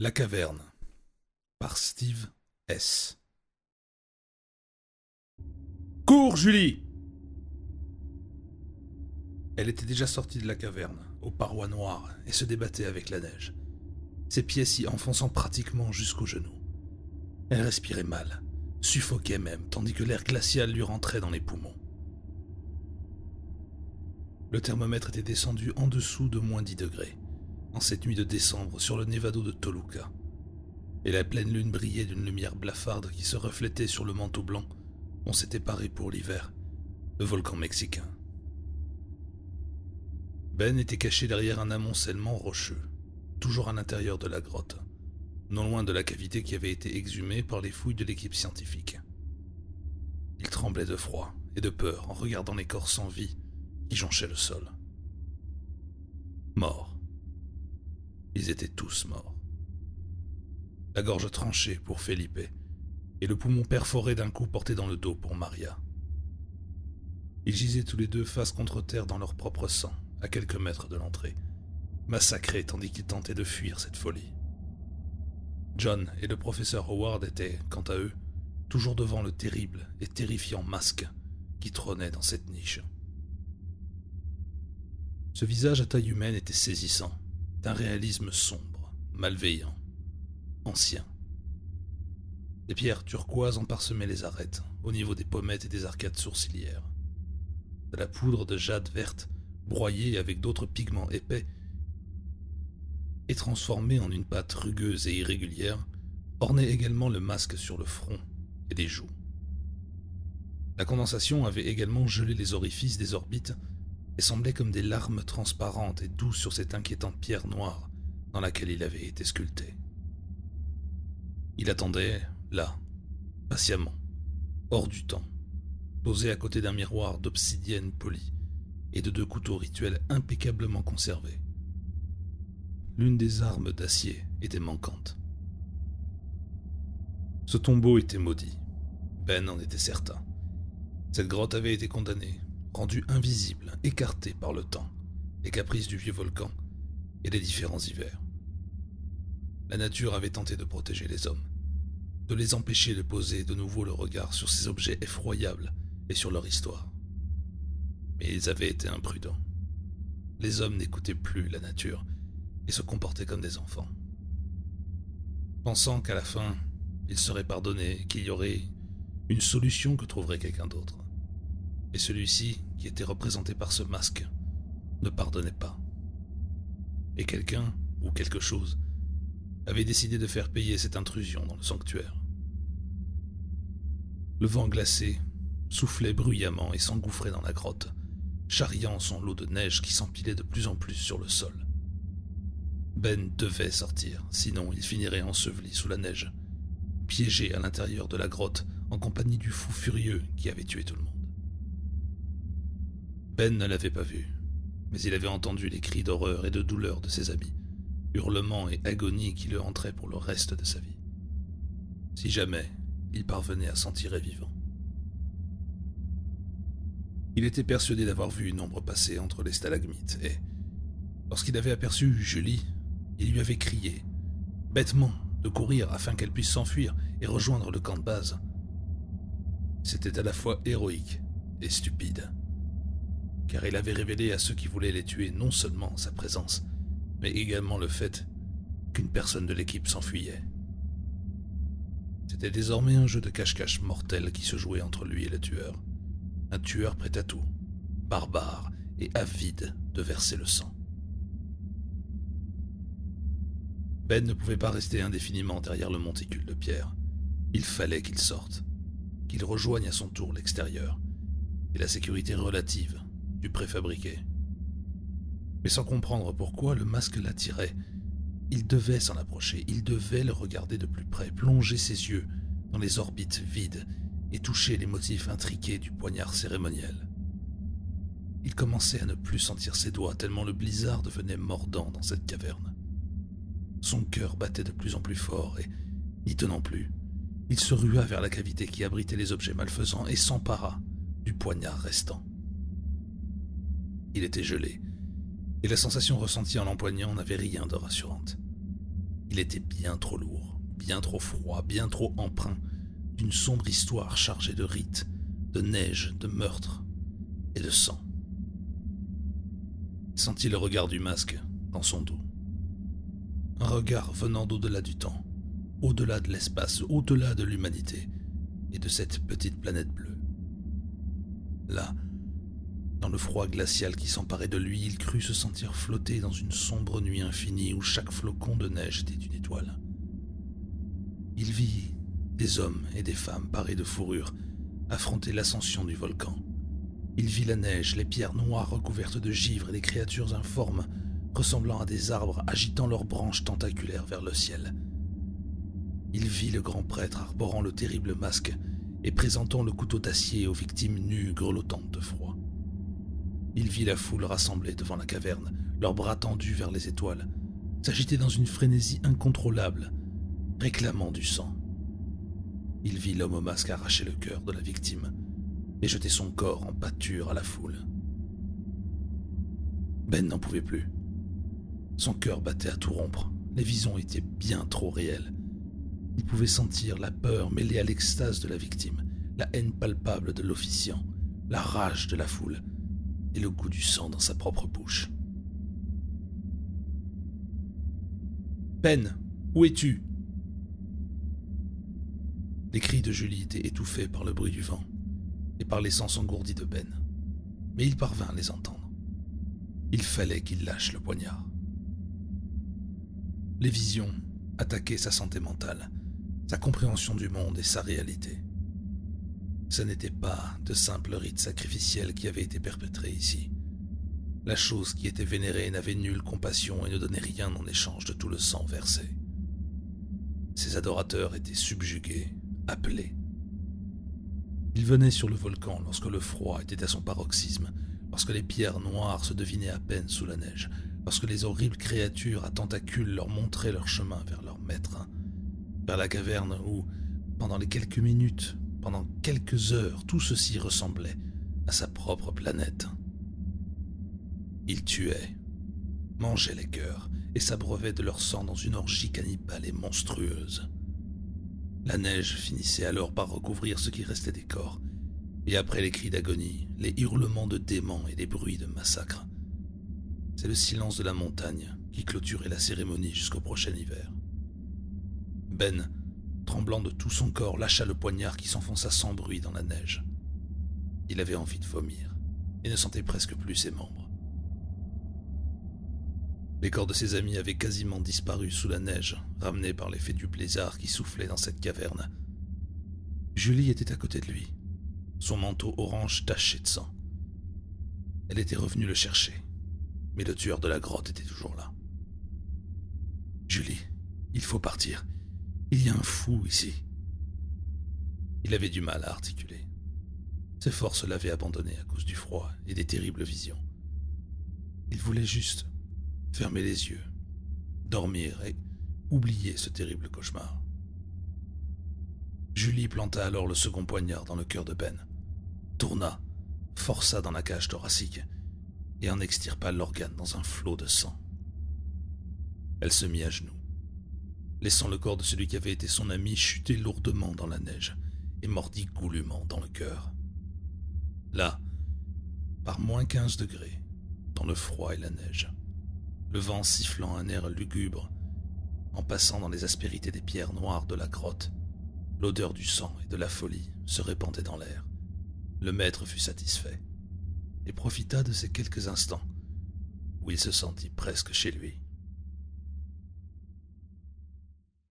La caverne par Steve S. Cours, Julie Elle était déjà sortie de la caverne, aux parois noires, et se débattait avec la neige, ses pieds s'y enfonçant pratiquement jusqu'aux genoux. Elle respirait mal, suffoquait même, tandis que l'air glacial lui rentrait dans les poumons. Le thermomètre était descendu en dessous de moins 10 degrés en cette nuit de décembre sur le Nevado de Toluca. Et la pleine lune brillait d'une lumière blafarde qui se reflétait sur le manteau blanc on s'était paré pour l'hiver, le volcan mexicain. Ben était caché derrière un amoncellement rocheux, toujours à l'intérieur de la grotte, non loin de la cavité qui avait été exhumée par les fouilles de l'équipe scientifique. Il tremblait de froid et de peur en regardant les corps sans vie qui jonchaient le sol. Mort. Ils étaient tous morts. La gorge tranchée pour Felipe et le poumon perforé d'un coup porté dans le dos pour Maria. Ils gisaient tous les deux face contre terre dans leur propre sang, à quelques mètres de l'entrée, massacrés tandis qu'ils tentaient de fuir cette folie. John et le professeur Howard étaient, quant à eux, toujours devant le terrible et terrifiant masque qui trônait dans cette niche. Ce visage à taille humaine était saisissant, d'un réalisme sombre, malveillant, ancien. Des pierres turquoises parsemé les arêtes, au niveau des pommettes et des arcades sourcilières. De la poudre de jade verte, broyée avec d'autres pigments épais, et transformée en une pâte rugueuse et irrégulière, ornait également le masque sur le front et les joues. La condensation avait également gelé les orifices des orbites et semblait comme des larmes transparentes et douces sur cette inquiétante pierre noire dans laquelle il avait été sculpté. Il attendait, là, patiemment, hors du temps, posé à côté d'un miroir d'obsidienne polie et de deux couteaux rituels impeccablement conservés. L'une des armes d'acier était manquante. Ce tombeau était maudit. Ben en était certain. Cette grotte avait été condamnée, rendu invisible, écarté par le temps, les caprices du vieux volcan et les différents hivers. La nature avait tenté de protéger les hommes, de les empêcher de poser de nouveau le regard sur ces objets effroyables et sur leur histoire. Mais ils avaient été imprudents. Les hommes n'écoutaient plus la nature et se comportaient comme des enfants. Pensant qu'à la fin, ils seraient pardonnés qu'il y aurait une solution que trouverait quelqu'un d'autre. Et celui-ci, qui était représenté par ce masque, ne pardonnait pas. Et quelqu'un, ou quelque chose, avait décidé de faire payer cette intrusion dans le sanctuaire. Le vent glacé soufflait bruyamment et s'engouffrait dans la grotte, charriant son lot de neige qui s'empilait de plus en plus sur le sol. Ben devait sortir, sinon il finirait enseveli sous la neige, piégé à l'intérieur de la grotte en compagnie du fou furieux qui avait tué tout le monde. Ben ne l'avait pas vu, mais il avait entendu les cris d'horreur et de douleur de ses amis, hurlements et agonies qui le hantraient pour le reste de sa vie. Si jamais il parvenait à s'en tirer vivant. Il était persuadé d'avoir vu une ombre passer entre les stalagmites et, lorsqu'il avait aperçu Julie, il lui avait crié, bêtement, de courir afin qu'elle puisse s'enfuir et rejoindre le camp de base. C'était à la fois héroïque et stupide car il avait révélé à ceux qui voulaient les tuer non seulement sa présence, mais également le fait qu'une personne de l'équipe s'enfuyait. C'était désormais un jeu de cache-cache mortel qui se jouait entre lui et le tueur. Un tueur prêt à tout, barbare et avide de verser le sang. Ben ne pouvait pas rester indéfiniment derrière le monticule de pierre. Il fallait qu'il sorte, qu'il rejoigne à son tour l'extérieur et la sécurité relative du préfabriqué. Mais sans comprendre pourquoi le masque l'attirait, il devait s'en approcher, il devait le regarder de plus près, plonger ses yeux dans les orbites vides et toucher les motifs intriqués du poignard cérémoniel. Il commençait à ne plus sentir ses doigts tellement le blizzard devenait mordant dans cette caverne. Son cœur battait de plus en plus fort et, n'y tenant plus, il se rua vers la cavité qui abritait les objets malfaisants et s'empara du poignard restant. Il était gelé, et la sensation ressentie en l'empoignant n'avait rien de rassurante. Il était bien trop lourd, bien trop froid, bien trop empreint d'une sombre histoire chargée de rites, de neige, de meurtres et de sang. Il sentit le regard du masque dans son dos. Un regard venant d'au-delà du temps, au-delà de l'espace, au-delà de l'humanité et de cette petite planète bleue. Là, dans le froid glacial qui s'emparait de lui, il crut se sentir flotter dans une sombre nuit infinie où chaque flocon de neige était une étoile. Il vit des hommes et des femmes parés de fourrure affronter l'ascension du volcan. Il vit la neige, les pierres noires recouvertes de givre et des créatures informes ressemblant à des arbres agitant leurs branches tentaculaires vers le ciel. Il vit le grand prêtre arborant le terrible masque et présentant le couteau d'acier aux victimes nues grelottantes de froid. Il vit la foule rassemblée devant la caverne, leurs bras tendus vers les étoiles, s'agiter dans une frénésie incontrôlable, réclamant du sang. Il vit l'homme au masque arracher le cœur de la victime et jeter son corps en pâture à la foule. Ben n'en pouvait plus. Son cœur battait à tout rompre. Les visions étaient bien trop réelles. Il pouvait sentir la peur mêlée à l'extase de la victime, la haine palpable de l'officiant, la rage de la foule le goût du sang dans sa propre bouche. Ben, où es-tu? Les cris de Julie étaient étouffés par le bruit du vent et par les sens engourdis de Ben, mais il parvint à les entendre. Il fallait qu'il lâche le poignard. Les visions attaquaient sa santé mentale, sa compréhension du monde et sa réalité. Ce n'était pas de simples rites sacrificiels qui avaient été perpétrés ici. La chose qui était vénérée n'avait nulle compassion et ne donnait rien en échange de tout le sang versé. Ses adorateurs étaient subjugués, appelés. Ils venaient sur le volcan lorsque le froid était à son paroxysme, lorsque les pierres noires se devinaient à peine sous la neige, lorsque les horribles créatures à tentacules leur montraient leur chemin vers leur maître, vers la caverne où, pendant les quelques minutes pendant quelques heures, tout ceci ressemblait à sa propre planète. Il tuait, mangeait les cœurs et s'abreuvait de leur sang dans une orgie cannibale et monstrueuse. La neige finissait alors par recouvrir ce qui restait des corps, et après les cris d'agonie, les hurlements de démons et les bruits de massacre, c'est le silence de la montagne qui clôturait la cérémonie jusqu'au prochain hiver. Ben tremblant de tout son corps, lâcha le poignard qui s'enfonça sans bruit dans la neige. Il avait envie de vomir et ne sentait presque plus ses membres. Les corps de ses amis avaient quasiment disparu sous la neige, ramenés par l'effet du blizzard qui soufflait dans cette caverne. Julie était à côté de lui, son manteau orange taché de sang. Elle était revenue le chercher, mais le tueur de la grotte était toujours là. Julie, il faut partir. Il y a un fou ici. Il avait du mal à articuler. Ses forces l'avaient abandonné à cause du froid et des terribles visions. Il voulait juste fermer les yeux, dormir et oublier ce terrible cauchemar. Julie planta alors le second poignard dans le cœur de Ben, tourna, força dans la cage thoracique et en extirpa l'organe dans un flot de sang. Elle se mit à genoux laissant le corps de celui qui avait été son ami chuter lourdement dans la neige et mordit goulûment dans le cœur. Là, par moins quinze degrés, dans le froid et la neige, le vent sifflant un air lugubre, en passant dans les aspérités des pierres noires de la grotte, l'odeur du sang et de la folie se répandait dans l'air. Le maître fut satisfait et profita de ces quelques instants où il se sentit presque chez lui.